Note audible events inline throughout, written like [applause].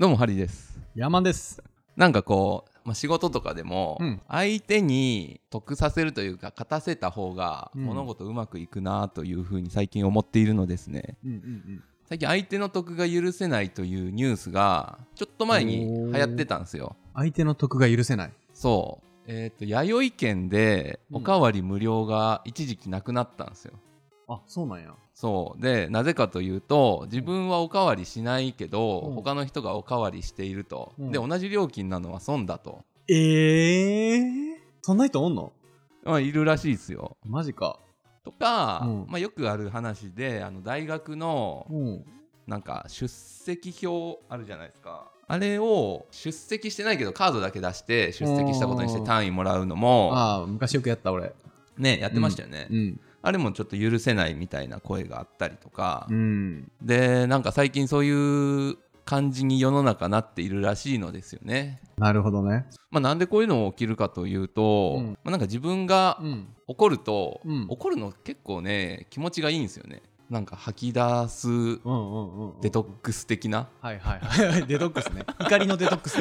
どうもハリーです。山です。なんかこう、まあ、仕事とかでも、うん。相手に得させるというか勝たせた方がうん。物事うまくいくなというふうに最近思っているのですね。うんうん最近相手の得が許せないというニュースがちょっと前に流行ってたんですよ。相手の得が許せない。そう。えっ、と弥生県でうん。おかわり無料が一時期なくなったんですよ、あ、そうなんや。そう。でなぜかというと自分はおかわりしないけど、うん。他の人がおかわりしていると、うん。で同じ料金なのは損だと、ええー、そんな人おんの？まあ、いるらしいですよ。マジか。とか、うん。まあ、よくある話であの大学のうん。なんか出席表あるじゃないですか。あれを出席してないけどカードだけ出して出席したことにして単位もらうのもああ、昔よくやった俺。ねやってましたよね、うん。あれもちょっと許せないみたいな声があったりとか、うん。でなんか最近そういう感じに世の中なっているらしいのですよね。なるほどね。まあ、なんでこういうの起きるかというと、うんまあ、なんか自分がうん。怒ると、うん怒るの結構ね気持ちがいいんですよね。なんか吐き出す。デトックス的な、はいはいはい。[laughs] デトックスね。怒りのデトックス。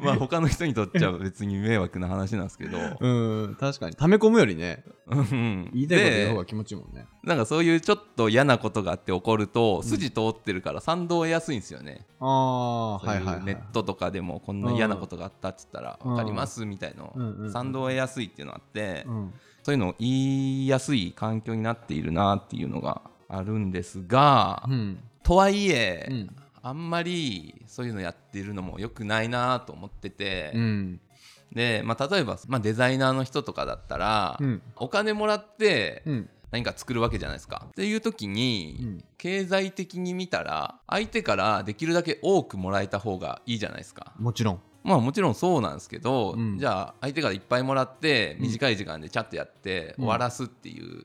[laughs] まあ他の人にとっちゃ別に迷惑な話なんですけど、うん、確かに。溜め込むよりね、うん言いたいこと言う方でが気持ちいいもんね。なんかそういうちょっと嫌なことがあって怒ると筋通ってるから賛同を得やすいんですよね。ああ、そうはいいうはいはい。ネットとかでもこんな嫌なことがあったっつったらうん分かりますみたいの賛同を得やすいっていうのがあってうん。そういうのを言いやすい環境になっているなっていうのがあるんですがうん。とはいえうん。あんまりそういうのやってるのも良くないなと思ってうてん。でまあ例えばまあデザイナーの人とかだったらうん。お金もらってうん。何か作るわけじゃないですか。っていう時に、うん経済的に見たら相手からできるだけ多くもらえた方がいいじゃないですか。もちろん。まあもちろんそうなんですけど、うん。じゃあ相手からいっぱいもらってうん。短い時間でチャットやって終わらすっていう。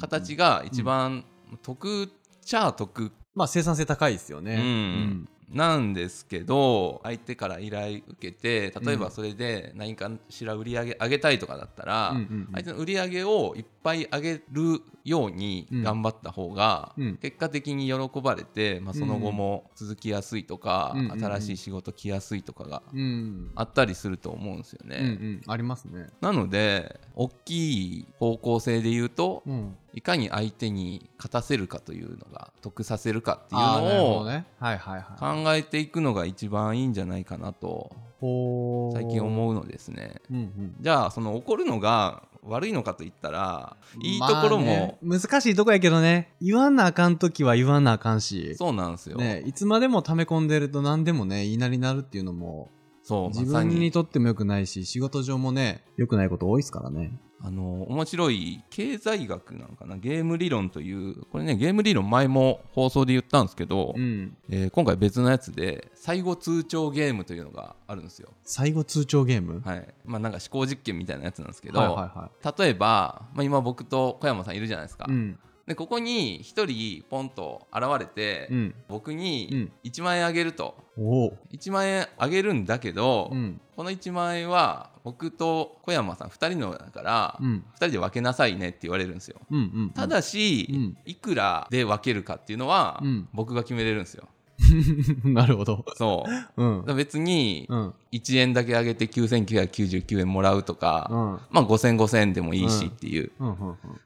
形が一番得っちゃ得。まあ生産性高いですよね。うんなんですけど相手から依頼受けて例えばそれで何かしら売り上げ上げたいとかだったら、相手の売り上げをいっぱい上げるように頑張った方が、うん結果的に喜ばれて、まあ、その後も続きやすいとか、新しい仕事来やすいとかがうん。あったりすると思うんですよね。ありますね。なので大きい方向性で言うとうん。いかに相手に勝たせるかというのが得させるかっていうのをどね。はいはいはい。考えていくのが一番いいんじゃないかなと最近思うのですね。うんうん。じゃあその怒るのが悪いのかといったらいいところも、まあね難しいとこやけどね。言わなあかんときは言わなあかんし。そうなんですよ。ね、いつまでも溜め込んでると何でもね、言いなりになるっていうのも、そう自分にとっても良くないし、仕事上もね、良くないこと多いですからね。あの面白い経済学なのかな？ゲーム理論というこれねゲーム理論前も放送で言ったんですけど、うん。えー今回別のやつで最後通帳ゲームというのがあるんですよ。最後通帳ゲーム？はいまあ、なんか思考実験みたいなやつなんですけど、はいはいは例えば、まあ、今僕と小山さんいるじゃないですか、い。うん。でここに1人ポンと現れて、うん。僕うにん1万円あげるとおお。1万円あげるんだけど、うん。この1万円は僕と小山さん2人のだから、うん。2人で分けなさいねって言われるんですようんうん。ただし、うんいくらで分けるかっていうのは、うん僕が決めれるんですよ [laughs] なるほど。そううん別にうん。1円だけあげて9999円もらうとか、うん。まあ5000、5000円でもいいしっていう。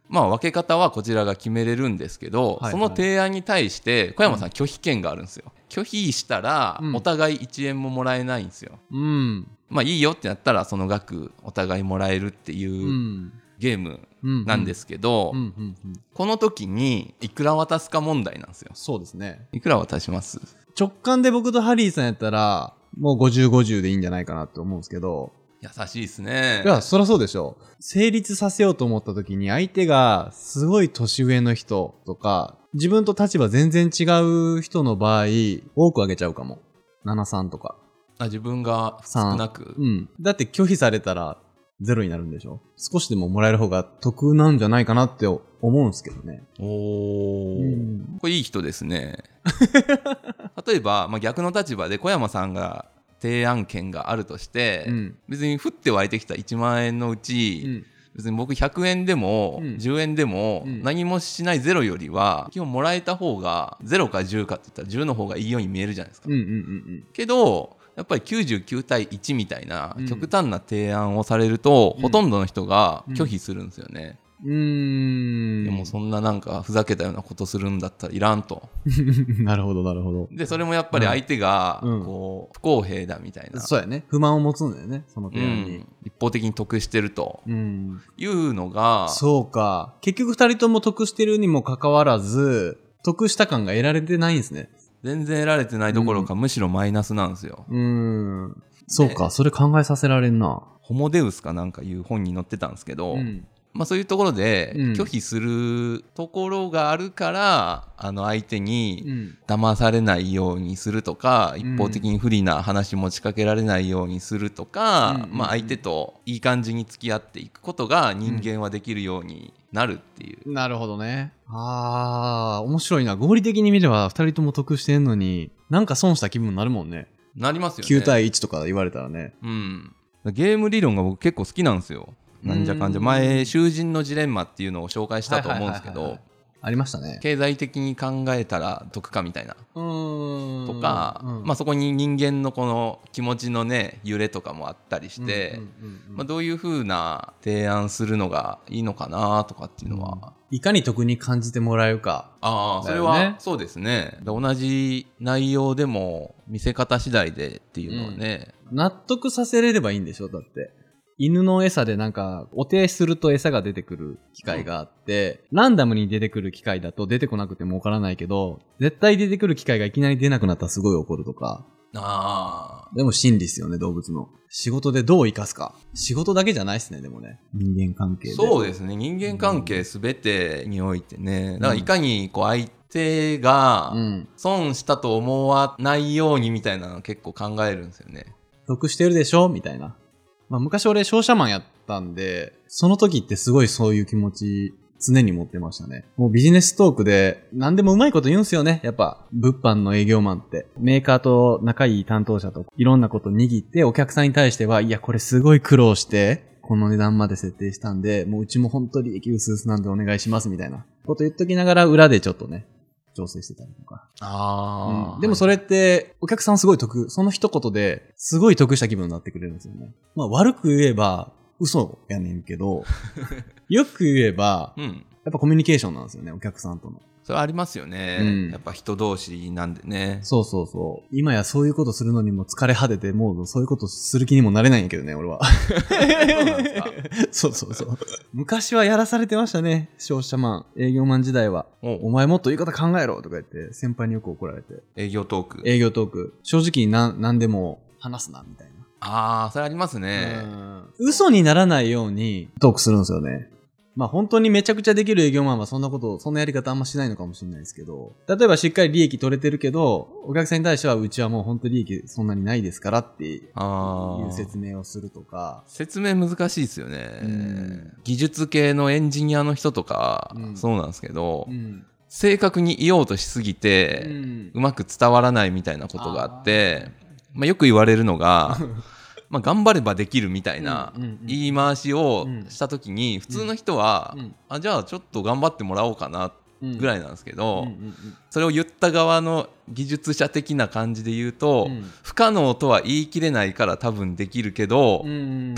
まあ分け方はこちらが決めれるんですけど、はいその提案に対して小山さん拒否権があるんですよ。拒否したらうんお互い1円ももらえないんですよ。うん。まあいいよってなったらその額お互いもらえるってう。いうんゲームうん。なんですけど。この時にいくら渡すか問題なんですよ。そうですね。いくら渡します？直感で僕とハリーさんやったら、もう50、50でいいんじゃないかなって思うんですけど、優しいですね。いや、そりゃそうでしょう。成立させようと思った時に相手がすごい年上の人とか、自分と立場全然違う人の場合、多くあげちゃうかも。73とか。あ自分が少なく？うん。だって拒否されたらゼロになるんでしょ？少しでももらえる方が得なんじゃないかなって思うんですけどね。おー、うんこれいい人ですね。[laughs] 例えば、まあ、逆の立場で小山さんが提案権があるとして、うん。別に降って湧いてきた1万円のうち、うん。別に僕100円でもうん10円でもうん何もしないゼロよりは基本もらえた方が0か10かって言ったら10の方がいいように見えるじゃないですかうんうんうんけどやっぱり99対1みたいなうん極端な提案をされると、うんほとんどの人が拒否するんですよね、うん。でもそんななんかふざけたようなことするんだったらいらんと [laughs] なるほど、なるほど。でそれもやっぱり相手がうんこう不公平だみたいな、そうやね。不満を持つんだよね、そのう提案にん。、一方的に得してるとうん。いうのがそうか。結局二人とも得してるにもかかわらず、得した感が得られてないんですね。全然得られてないどころか、むしろマイナスなんですよ。うーん。そうか、それ考えさせられんな。ホモデウスかなんかいう本に載ってたんですけど、うん。まあ、そういうところでうん拒否するところがあるから、あの相手うにん。騙されないようにするとか、うん一方的に不利な話持ちかけられないようにするとか、うんまあ、相手といい感じに付き合っていくことが人間はできるようになるっていう。なるほどね。あー、面白いな。合理的に見れば二人とも得してんのに、なんか損した気分になるもんね。なりますよね。9対1とか言われたらね。うん、ゲーム理論が僕結構好きなんですよ。なんじゃかんじゃうん前囚人のジレンマっていうのを紹介したと思うんですけどありましたね。経済的に考えたら得かみたいな。うーん。とか、まあ、そこに人間のこの気持ちのね揺れとかもあったりして、まあ、どういうふうな提案するのがいいのかなとかっていうのは、いかに得に感じてもらえるか。ああそれはそうですね。で同じ内容でも見せ方次第でっていうのはね、納得させれればいいんでしょだって。犬の餌でなんか、お手すると餌が出てくる機械があって、ランダムに出てくる機械だと出てこなくてもわからないけど、絶対出てくる機械がいきなり出なくなったらすごい怒るとか。ああでも真理っすよね、動物の。仕事でどう生かすか。仕事だけじゃないっすね、でもね。人間関係で。そうですね人間関係すべてにおいてねだからいかにこう相手がうん。損したと思わないようにみたいなの結構考えるんですよね得してるでしょみたいな。まあ昔俺商社マンやったんで、その時ってすごいそういう気持ち常に持ってましたね。もうビジネストークで何でもうまいこと言うんすよね。やっぱ物販の営業マンって。メーカーと仲いい担当者といろんなこと握ってお客さんに対しては、いやこれすごい苦労して、この値段まで設定したんで、もううちも本当に利益薄々なんでお願いしますみたいなこと言っときながら裏でちょっとね、調整してたりとか。あうんでもそれって、お客さんすごい得、その一言ですごい得した気分になってくれるんですよね。まあ悪く言えば嘘やねんけど、[laughs] よく言えば、うんやっぱコミュニケーションなんですよね、お客さんとの。それありますよね、うんやっぱ人同士なんでねそうそうそう。今やそういうことするのにも疲れ果てて、もうそういうことする気にもなれないんやけどね、俺は。そうそうそうそう。昔はやらされてましたね、商社マン、営業マン時代は。おお前もっと言い方考えろとか言って、先輩によく怒られて。営業トーク営業トーク。正直な、何でも話すな、みたいな。ああそれありますねうん嘘にならないようにトークするんですよね。まあ本当にめちゃくちゃできる営業マンはそんなこと、そんなやり方あんましないのかもしれないですけど、例えばしっかり利益取れてるけど、お客さんに対してはうちはもう本当利益そんなにないですからっていう説明をするとか、説明難しいですよね、うん。技術系のエンジニアの人とか、うん。そうなんですけど、うん。正確に言おうとしすぎて、うん。うまく伝わらないみたいなことがあってまあ、よく言われるのが [laughs] まあ頑張ればできるみたいな言い回しをした時に普通の人は、うん。あじゃあちょっと頑張ってもらおうかなぐらいなんですけど、それを言った側の技術者的な感じで言うと、うん。不可能とは言い切れないから多分できるけど、多分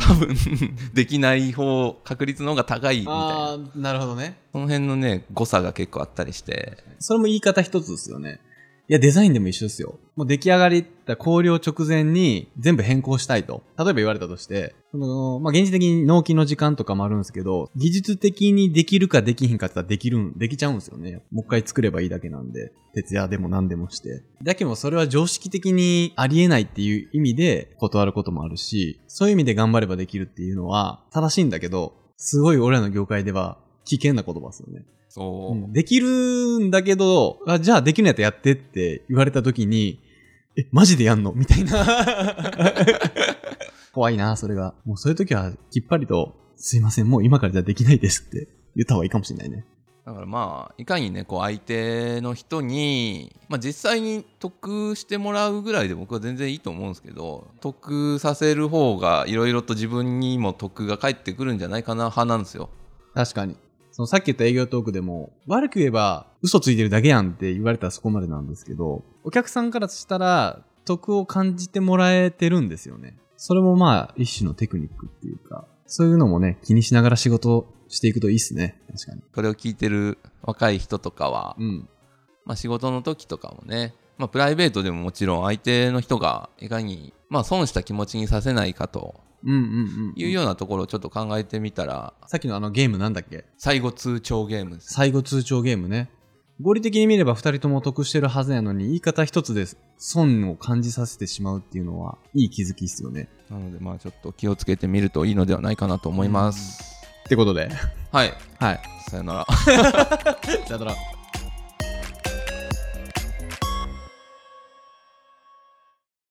[laughs] できない方確率の方が高いみたいな。なるほどね。その辺のね誤差が結構あったりして。それも言い方一つですよね。いや、デザインでも一緒ですよ。もう出来上がりった考慮直前に全部変更したいと。例えば言われたとして、その、まあ、現実的に納期の時間とかもあるんですけど、技術的にできるかできひんかって言ったらできるん、できちゃうんですよね。もう一回作ればいいだけなんで。徹夜でも何でもして。だけどそれは常識的にありえないっていう意味で断ることもあるし、そういう意味で頑張ればできるっていうのは正しいんだけど、すごい俺らの業界では危険な言葉ですよね。そう、うんできるんだけど、あ、じゃあできるんやったらやってって言われた時に、え、マジでやんの？みたいな。[laughs] 怖いな、それが。もうそういう時はきっぱりと、すいません、もう今からじゃできないですって言った方がいいかもしれないね。だからまあいかにねこう相手の人に、まあ、実際に得してもらうぐらいで僕は全然いいと思うんですけど得させる方がいろいろと自分にも得が返ってくるんじゃないかな派なんですよ。確かに。そのさっき言った営業トークでも、悪く言えば嘘ついてるだけやんって言われたらそこまでなんですけど、お客さんからしたら得を感じてもらえてるんですよね。それもまあ一種のテクニックっていうか、そういうのもね、気にしながら仕事していくといいっすね。確かに。これを聞いてる若い人とかは、うん。まあ、仕事の時とかもね、まあ、プライベートでももちろん相手の人がいかに、まあ、損した気持ちにさせないかと。いうようなところをちょっと考えてみたら、さっきのあのゲームなんだっけ？最後通帳ゲームです。最後通帳ゲームね。合理的に見れば二人とも得してるはずやのに、言い方一つで損を感じさせてしまうっていうのは、いい気づきっすよね。なので、まあちょっと気をつけてみるといいのではないかなと思います。ってことで。はい。はい。さよなら。[laughs] さよなら。[laughs]